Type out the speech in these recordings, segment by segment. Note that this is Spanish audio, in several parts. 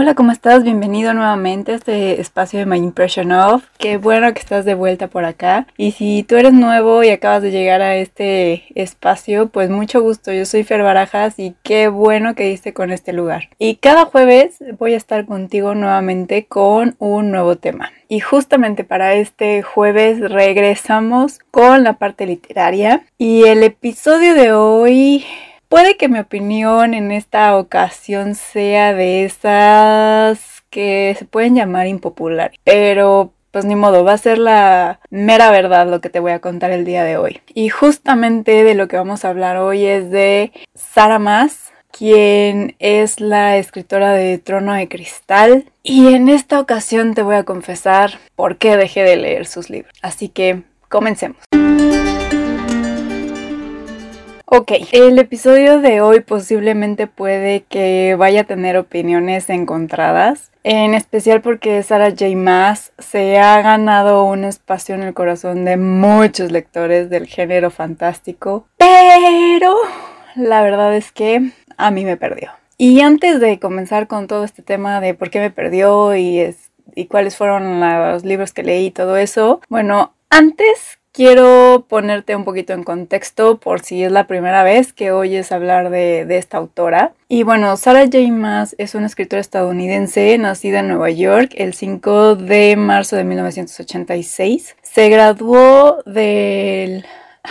Hola, ¿cómo estás? Bienvenido nuevamente a este espacio de My Impression Of. Qué bueno que estás de vuelta por acá. Y si tú eres nuevo y acabas de llegar a este espacio, pues mucho gusto. Yo soy Fer Barajas y qué bueno que diste con este lugar. Y cada jueves voy a estar contigo nuevamente con un nuevo tema. Y justamente para este jueves regresamos con la parte literaria. Y el episodio de hoy Puede que mi opinión en esta ocasión sea de esas que se pueden llamar impopulares, pero pues ni modo, va a ser la mera verdad lo que te voy a contar el día de hoy. Y justamente de lo que vamos a hablar hoy es de Sara Mas, quien es la escritora de Trono de Cristal. Y en esta ocasión te voy a confesar por qué dejé de leer sus libros. Así que comencemos. Ok, el episodio de hoy posiblemente puede que vaya a tener opiniones encontradas, en especial porque Sarah J. Maas se ha ganado un espacio en el corazón de muchos lectores del género fantástico, pero la verdad es que a mí me perdió. Y antes de comenzar con todo este tema de por qué me perdió y, es, y cuáles fueron los libros que leí y todo eso, bueno, antes Quiero ponerte un poquito en contexto por si es la primera vez que oyes hablar de, esta autora. Y bueno, Sarah J. Maas es una escritora estadounidense nacida en Nueva York el 5 de marzo de 1986. Se graduó del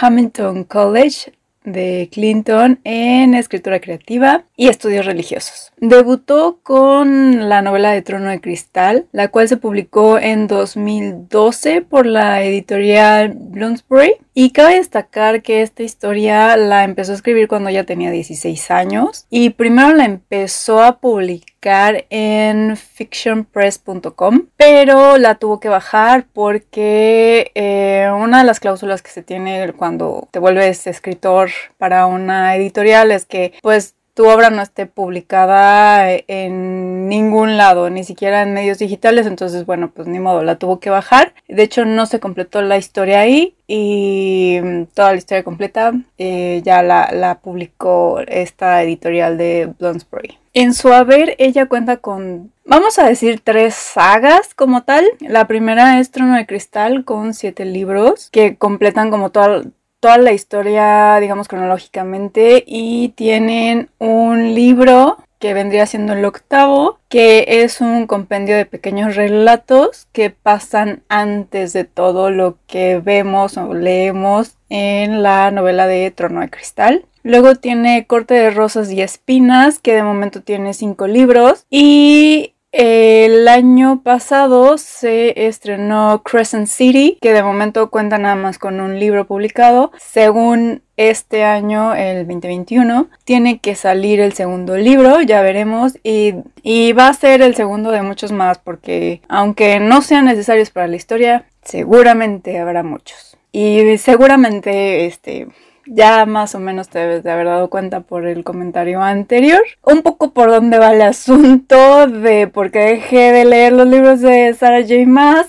Hamilton College de Clinton en escritura creativa y estudios religiosos. Debutó con la novela de Trono de Cristal, la cual se publicó en 2012 por la editorial Bloomsbury. Y cabe destacar que esta historia la empezó a escribir cuando ya tenía 16 años y primero la empezó a publicar en fictionpress.com, pero la tuvo que bajar porque eh, una de las cláusulas que se tiene cuando te vuelves escritor para una editorial es que pues tu obra no esté publicada en ningún lado, ni siquiera en medios digitales, entonces bueno, pues ni modo, la tuvo que bajar. De hecho, no se completó la historia ahí y toda la historia completa eh, ya la, la, publicó esta editorial de Bloomsbury. En su haber, ella cuenta con, vamos a decir, tres sagas como tal. La primera es Trono de Cristal con siete libros que completan como toda toda la historia, digamos, cronológicamente y tienen un libro que vendría siendo el octavo, que es un compendio de pequeños relatos que pasan antes de todo lo que vemos o leemos en la novela de Trono de Cristal. Luego tiene Corte de Rosas y Espinas, que de momento tiene cinco libros. Y el año pasado se estrenó Crescent City, que de momento cuenta nada más con un libro publicado. Según este año, el 2021, tiene que salir el segundo libro, ya veremos, y, y va a ser el segundo de muchos más, porque aunque no sean necesarios para la historia, seguramente habrá muchos. Y seguramente este ya más o menos te debes de haber dado cuenta por el comentario anterior. Un poco por dónde va el asunto de por qué dejé de leer los libros de Sarah J. Maas.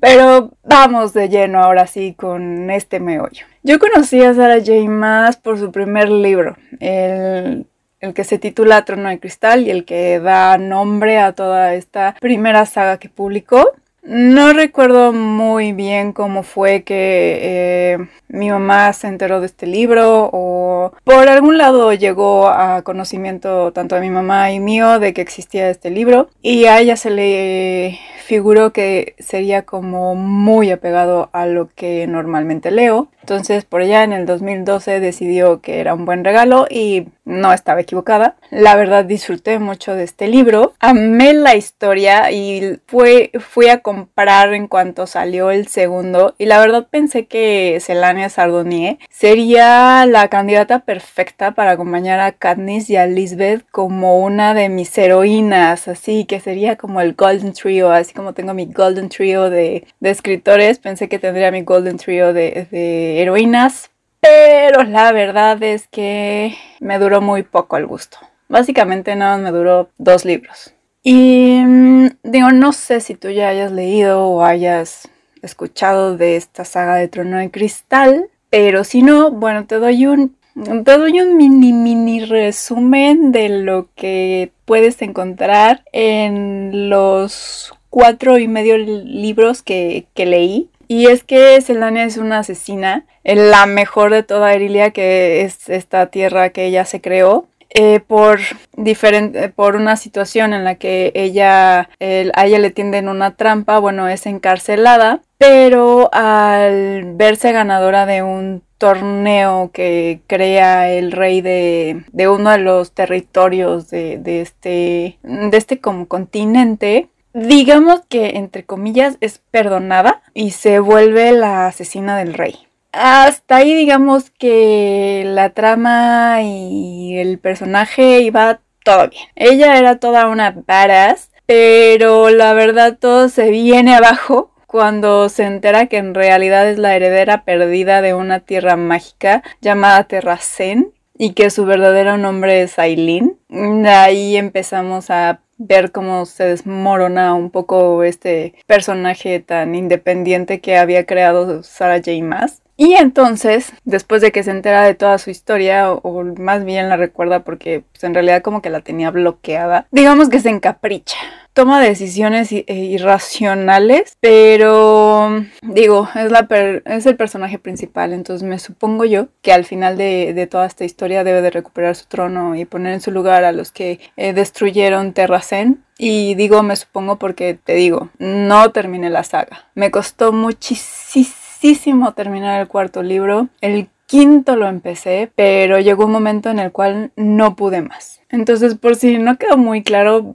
Pero vamos de lleno ahora sí con este meollo. Yo conocí a Sarah J. Maas por su primer libro, el, el que se titula Trono de Cristal y el que da nombre a toda esta primera saga que publicó. No recuerdo muy bien cómo fue que eh, mi mamá se enteró de este libro o por algún lado llegó a conocimiento tanto de mi mamá y mío de que existía este libro y a ella se le figuró que sería como muy apegado a lo que normalmente leo. Entonces por allá en el 2012 decidió que era un buen regalo y no estaba equivocada. La verdad disfruté mucho de este libro. Amé la historia y fue, fui a comprar en cuanto salió el segundo y la verdad pensé que Selania Sardonier sería la candidata perfecta para acompañar a Katniss y a Lisbeth como una de mis heroínas, así que sería como el Golden Trio, así como tengo mi Golden Trio de, escritores, pensé que tendría mi Golden Trio de heroínas, pero la verdad es que me duró muy poco el gusto. Básicamente nada me duró dos libros. Y mm, digo, no sé si tú ya hayas leído o hayas escuchado de esta saga de Trono de Cristal, pero si no, bueno, te doy un te doy un mini mini resumen de lo que puedes encontrar en los cuatro y medio libros que, leí. Y es que Selania es una asesina, la mejor de toda Erilia, que es esta tierra que ella se creó. Eh, por diferente por una situación en la que ella a ella le tienden una trampa bueno es encarcelada pero al verse ganadora de un torneo que crea el rey de, uno de los territorios de, este de este como continente digamos que entre comillas es perdonada y se vuelve la asesina del rey hasta ahí digamos que la trama y el personaje iba todo bien. Ella era toda una badass, pero la verdad todo se viene abajo cuando se entera que en realidad es la heredera perdida de una tierra mágica llamada Terracén y que su verdadero nombre es Aileen. Ahí empezamos a ver cómo se desmorona un poco este personaje tan independiente que había creado Sarah J. Maas. Y entonces, después de que se entera de toda su historia, o, más bien la recuerda porque pues, en realidad como que la tenía bloqueada, digamos que se encapricha. Toma decisiones eh, irracionales, pero digo, es, la es el personaje principal, entonces me supongo yo que al final de, toda esta historia debe de recuperar su trono y poner en su lugar a los que eh, destruyeron Terracén. Y digo me supongo porque te digo, no terminé la saga. Me costó muchísimo terminar el cuarto libro. El quinto lo empecé, pero llegó un momento en el cual no pude más. Entonces, por si no quedó muy claro,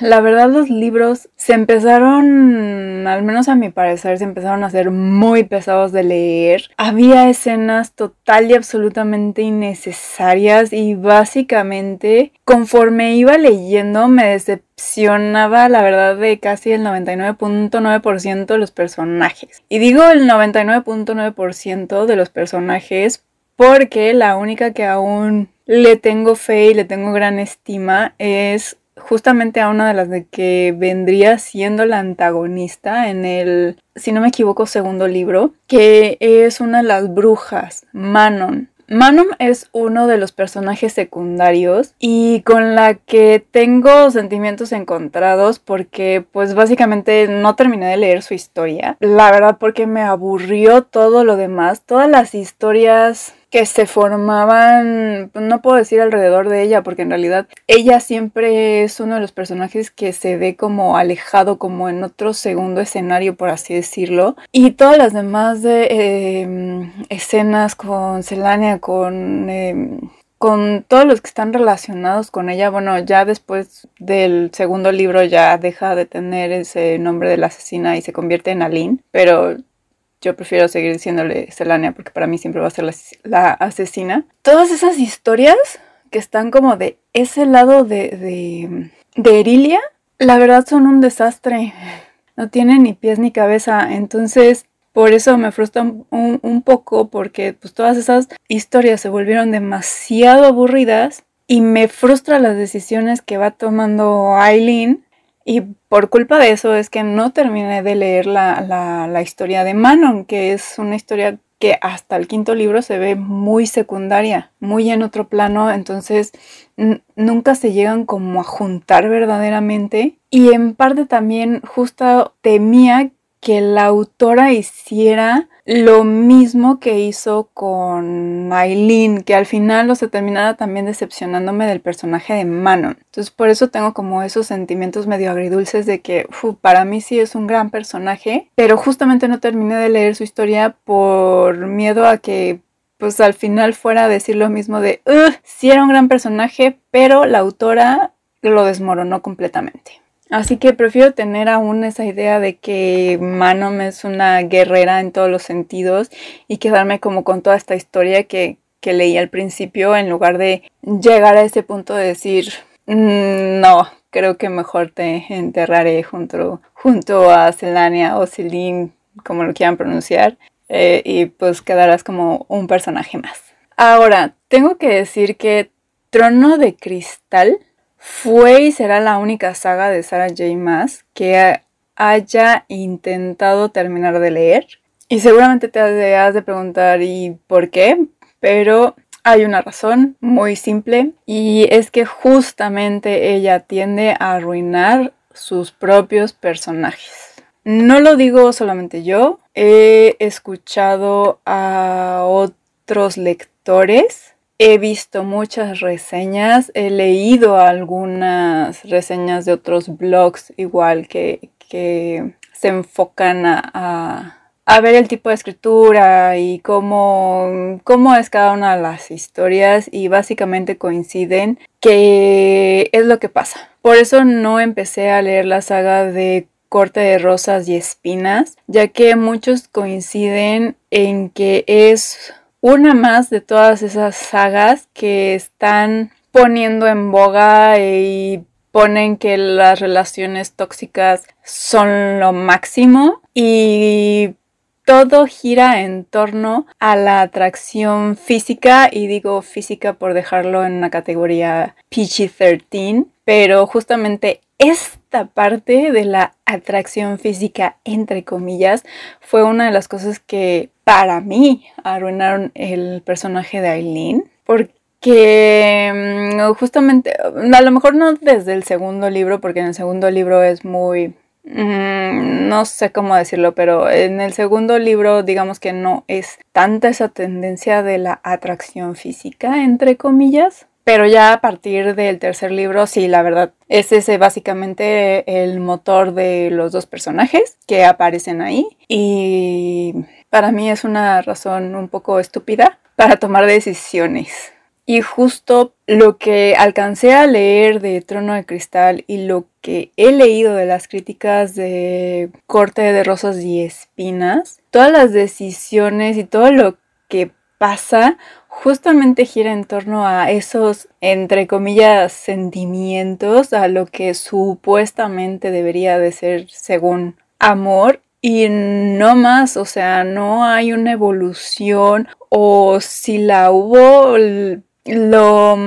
la verdad los libros se empezaron, al menos a mi parecer, se empezaron a ser muy pesados de leer. Había escenas total y absolutamente innecesarias y básicamente conforme iba leyendo me decepcionaba la verdad de casi el 99.9% de los personajes. Y digo el 99.9% de los personajes porque la única que aún le tengo fe y le tengo gran estima es justamente a una de las de que vendría siendo la antagonista en el, si no me equivoco, segundo libro, que es una de las brujas, Manon. Manon es uno de los personajes secundarios y con la que tengo sentimientos encontrados porque pues básicamente no terminé de leer su historia. La verdad porque me aburrió todo lo demás, todas las historias que se formaban, no puedo decir alrededor de ella, porque en realidad ella siempre es uno de los personajes que se ve como alejado, como en otro segundo escenario, por así decirlo. Y todas las demás de, em, escenas con Celania, con... Em, con todos los que están relacionados con ella, bueno, ya después del segundo libro ya deja de tener ese nombre de la asesina y se convierte en Aline, pero yo prefiero seguir diciéndole Selania porque para mí siempre va a ser la, asesina. Todas esas historias que están como de ese lado de, de, de Erilia, la verdad son un desastre. No tienen ni pies ni cabeza. Entonces, por eso me frustra un, un, poco porque pues todas esas historias se volvieron demasiado aburridas y me frustra las decisiones que va tomando Aileen y por culpa de eso es que no terminé de leer la, historia de Manon, que es una historia que hasta el quinto libro se ve muy secundaria, muy en otro plano, entonces nunca se llegan como a juntar verdaderamente. Y en parte también justo temía que la autora hiciera lo mismo que hizo con Aileen, que al final lo se terminara también decepcionándome del personaje de Manon. Entonces por eso tengo como esos sentimientos medio agridulces de que para mí sí es un gran personaje, pero justamente no terminé de leer su historia por miedo a que pues al final fuera a decir lo mismo de, sí era un gran personaje, pero la autora lo desmoronó completamente. Así que prefiero tener aún esa idea de que Manon es una guerrera en todos los sentidos y quedarme como con toda esta historia que, leí al principio en lugar de llegar a ese punto de decir, mm, no, creo que mejor te enterraré junto, junto a Celania o Celine, como lo quieran pronunciar, eh, y pues quedarás como un personaje más. Ahora, tengo que decir que Trono de Cristal fue y será la única saga de Sarah J. Maas que haya intentado terminar de leer. Y seguramente te has de preguntar ¿y por qué? Pero Hay una razón muy simple y es que justamente ella tiende a arruinar sus propios personajes. No lo digo solamente yo, he escuchado a otros lectores, he visto muchas reseñas, he leído algunas reseñas de otros blogs igual que, que se enfocan a, a, ver el tipo de escritura y cómo, cómo es cada una de las historias y básicamente coinciden que es lo que pasa. Por eso no empecé a leer la saga de corte de rosas y espinas, ya que muchos coinciden en que es una más de todas esas sagas que están poniendo en boga y ponen que las relaciones tóxicas son lo máximo y todo gira en torno a la atracción física y digo física por dejarlo en una categoría PG-13, pero justamente esta parte de la atracción física, entre comillas, fue una de las cosas que para mí arruinaron el personaje de Aileen. Porque mm, justamente, a lo mejor no desde el segundo libro, porque en el segundo libro es muy mm, no sé cómo decirlo, pero en el segundo libro digamos que no es tanta esa tendencia de la atracción física, entre comillas. Pero ya a partir del tercer libro, sí, la verdad, es ese básicamente el motor de los dos personajes que aparecen ahí. Y para mí es una razón un poco estúpida para tomar decisiones. Y justo lo que alcancé a leer de Trono de Cristal y lo que he leído de las críticas de Corte de Rosas y Espinas, todas las decisiones y todo lo que pasa justamente gira en torno a esos, entre comillas, sentimientos, a lo que supuestamente debería de ser según amor y no más, o sea, no hay una evolución o si la hubo, lo,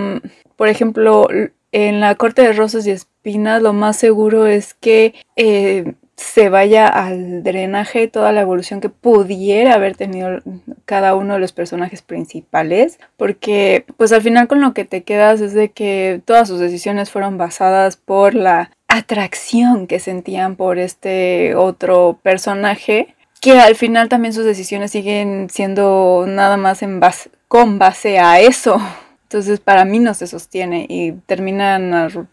por ejemplo, en la corte de rosas y espinas, lo más seguro es que eh, se vaya al drenaje toda la evolución que pudiera haber tenido cada uno de los personajes principales, porque pues al final con lo que te quedas es de que todas sus decisiones fueron basadas por la atracción que sentían por este otro personaje, que al final también sus decisiones siguen siendo nada más en base, con base a eso. Entonces para mí no se sostiene y terminan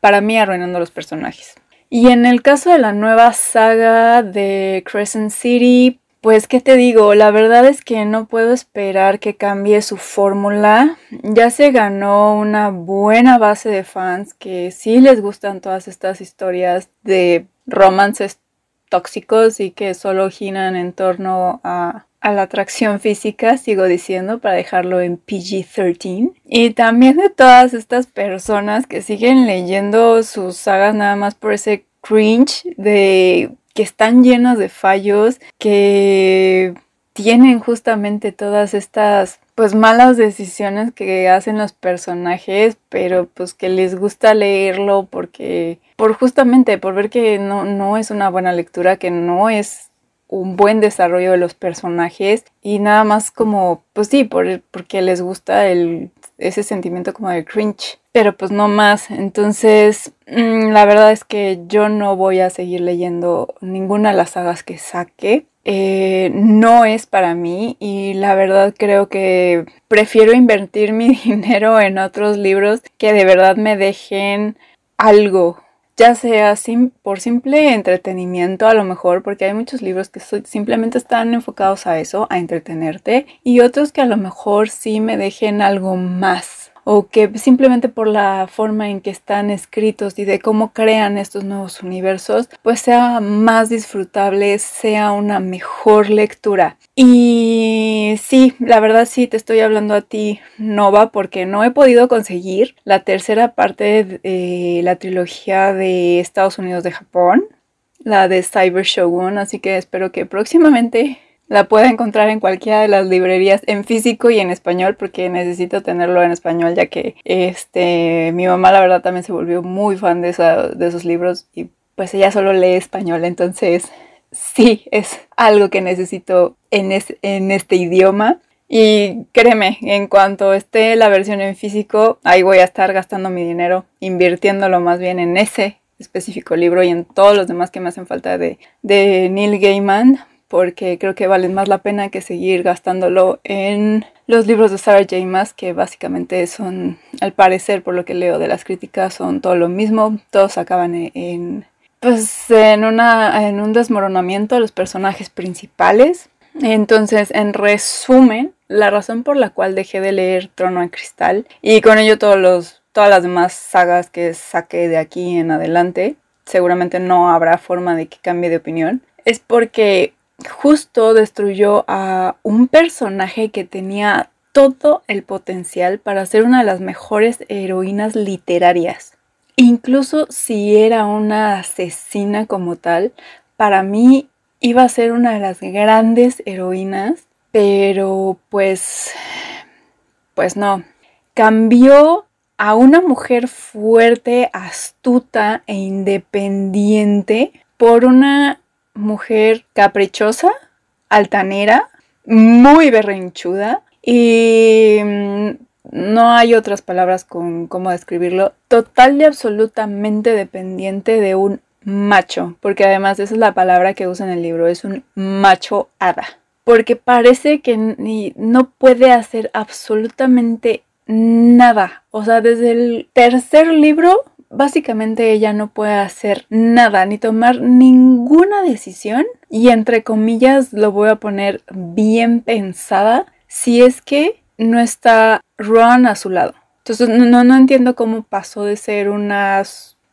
para mí arruinando los personajes. Y en el caso de la nueva saga de Crescent City, pues, ¿qué te digo? La verdad es que no puedo esperar que cambie su fórmula. Ya se ganó una buena base de fans que sí les gustan todas estas historias de romances tóxicos y que solo giran en torno a, a la atracción física, sigo diciendo, para dejarlo en PG-13. Y también de todas estas personas que siguen leyendo sus sagas nada más por ese cringe de que están llenos de fallos, que tienen justamente todas estas pues malas decisiones que hacen los personajes, pero pues que les gusta leerlo porque por justamente por ver que no, no es una buena lectura, que no es un buen desarrollo de los personajes y nada más como pues sí, por, porque les gusta el ese sentimiento como de cringe, pero pues no más. Entonces, mm, la verdad es que yo no voy a seguir leyendo ninguna de las sagas que saque. Eh, no es para mí y la verdad creo que prefiero invertir mi dinero en otros libros que de verdad me dejen algo, ya sea por simple entretenimiento a lo mejor, porque hay muchos libros que simplemente están enfocados a eso, a entretenerte, y otros que a lo mejor sí me dejen algo más o que simplemente por la forma en que están escritos y de cómo crean estos nuevos universos, pues sea más disfrutable, sea una mejor lectura. Y sí, la verdad sí, te estoy hablando a ti, Nova, porque no he podido conseguir la tercera parte de la trilogía de Estados Unidos de Japón, la de Cyber Shogun, así que espero que próximamente la puede encontrar en cualquiera de las librerías en físico y en español porque necesito tenerlo en español ya que este mi mamá la verdad también se volvió muy fan de, de esos libros y pues ella solo lee español. Entonces sí es algo que necesito en, en este idioma. Y créeme, en cuanto esté la versión en físico, ahí voy a estar gastando mi dinero, invirtiéndolo más bien en ese específico libro y en todos los demás que me hacen falta de, de Neil Gaiman, porque creo que valen más la pena que seguir gastándolo en los libros de Sarah J. Maas, que básicamente son, al parecer, por lo que leo de las críticas, son todo lo mismo, todos acaban en, pues, en, una, en un desmoronamiento de los personajes principales. Entonces, en resumen, la razón por la cual dejé de leer Trono de Cristal y con ello todos los, todas las demás sagas que saqué de aquí en adelante, seguramente no habrá forma de que cambie de opinión, es porque justo destruyó a un personaje que tenía todo el potencial para ser una de las mejores heroínas literarias. Incluso si era una asesina como tal, para mí iba a ser una de las grandes heroínas, pero pues, pues no. Cambió a una mujer fuerte, astuta e independiente por una mujer caprichosa, altanera, muy berrinchuda y mm, no hay otras palabras con cómo describirlo, total y absolutamente dependiente de un macho, porque además esa es la palabra que usa en el libro, es un macho hada, porque parece que ni, no puede hacer absolutamente nada, o sea, desde el tercer libro básicamente ella no puede hacer nada ni tomar ninguna decisión y entre comillas lo voy a poner bien pensada si es que no está Ron a su lado. Entonces no, no entiendo cómo pasó de ser una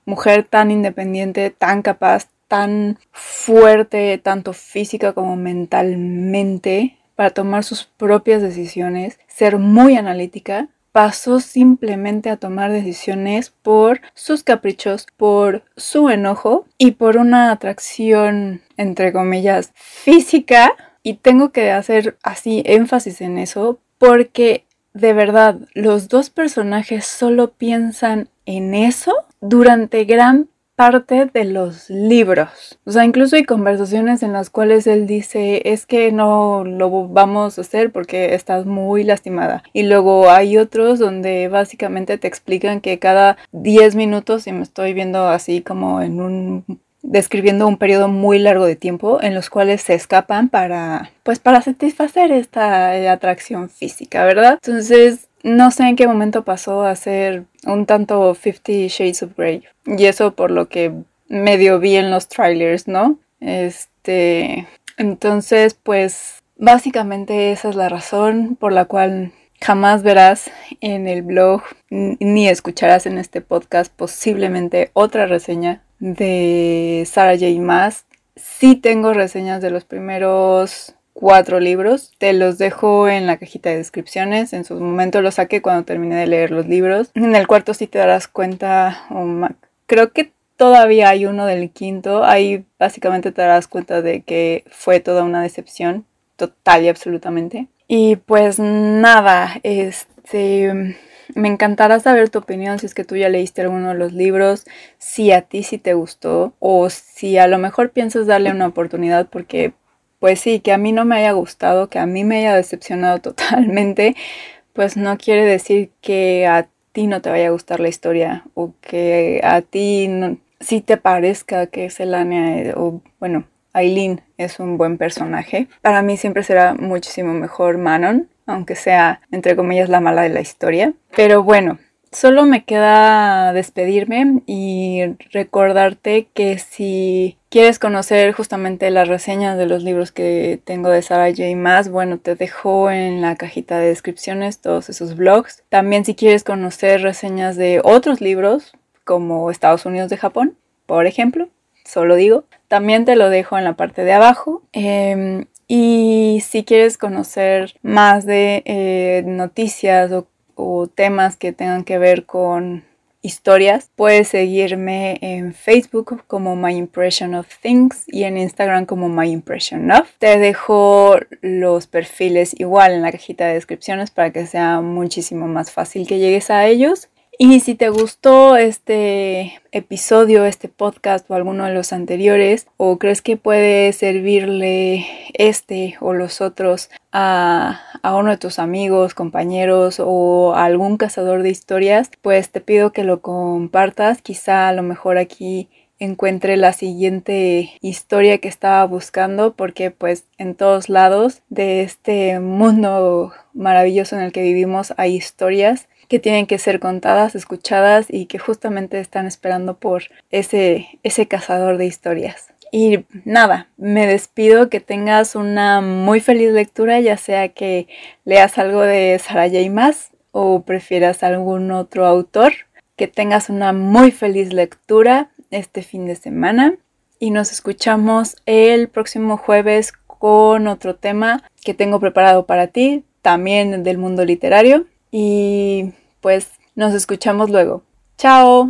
mujer tan independiente, tan capaz, tan fuerte, tanto física como mentalmente, para tomar sus propias decisiones, ser muy analítica, pasó simplemente a tomar decisiones por sus caprichos, por su enojo y por una atracción, entre comillas, física. Y tengo que hacer así énfasis en eso porque de verdad los dos personajes solo piensan en eso durante gran parte de los libros. O sea, incluso hay conversaciones en las cuales él dice, es que no lo vamos a hacer porque estás muy lastimada. Y luego hay otros donde básicamente te explican que cada 10 minutos, y me estoy viendo así como en un describiendo un periodo muy largo de tiempo en los cuales se escapan para pues para satisfacer esta atracción física, ¿verdad? Entonces, no sé en qué momento pasó a ser un tanto Fifty Shades of Grey. Y eso por lo que medio vi en los trailers, ¿no? Este. Entonces, pues. Básicamente esa es la razón por la cual jamás verás en el blog ni escucharás en este podcast posiblemente otra reseña de Sarah J. Maas. Sí tengo reseñas de los primeros cuatro libros. Te los dejo en la cajita de descripciones. En su momento los saqué cuando terminé de leer los libros. En el cuarto sí te darás cuenta, creo que todavía hay uno del quinto. Ahí básicamente te darás cuenta de que fue toda una decepción, total y absolutamente. Y pues nada, este... Me encantará saber tu opinión si es que tú ya leíste alguno de los libros, si a ti sí te gustó o si a lo mejor piensas darle una oportunidad porque pues sí, que a mí no me haya gustado, que a mí me haya decepcionado totalmente, pues no quiere decir que a ti no te vaya a gustar la historia o que a ti no, sí te parezca que Selania o bueno, Aileen es un buen personaje. Para mí siempre será muchísimo mejor Manon, aunque sea entre comillas la mala de la historia. Pero bueno, Solo me queda despedirme y recordarte que si quieres conocer justamente las reseñas de los libros que tengo de Sarah J. Maas, bueno, te dejo en la cajita de descripciones todos esos blogs. También si quieres conocer reseñas de otros libros, como Estados Unidos de Japón, por ejemplo, solo digo, también te lo dejo en la parte de abajo. Em, y si quieres conocer más de eh, noticias o o temas que tengan que ver con historias, puedes seguirme en Facebook como My Impression of Things y en Instagram como My Impression of. Te dejo los perfiles igual en la cajita de descripciones para que sea muchísimo más fácil que llegues a ellos. Y si te gustó este episodio, este podcast o alguno de los anteriores, o crees que puede servirle este o los otros a, a, uno de tus amigos, compañeros o a algún cazador de historias, pues te pido que lo compartas. Quizá a lo mejor aquí encuentre la siguiente historia que estaba buscando porque pues en todos lados de este mundo maravilloso en el que vivimos hay historias que tienen que ser contadas, escuchadas y que justamente están esperando por ese, ese cazador de historias. Y nada, me despido, que tengas una muy feliz lectura, ya sea que leas algo de Sarah J. Maas o prefieras algún otro autor. Que tengas una muy feliz lectura este fin de semana y nos escuchamos el próximo jueves con otro tema que tengo preparado para ti, también del mundo literario. Y pues nos escuchamos luego. Chao.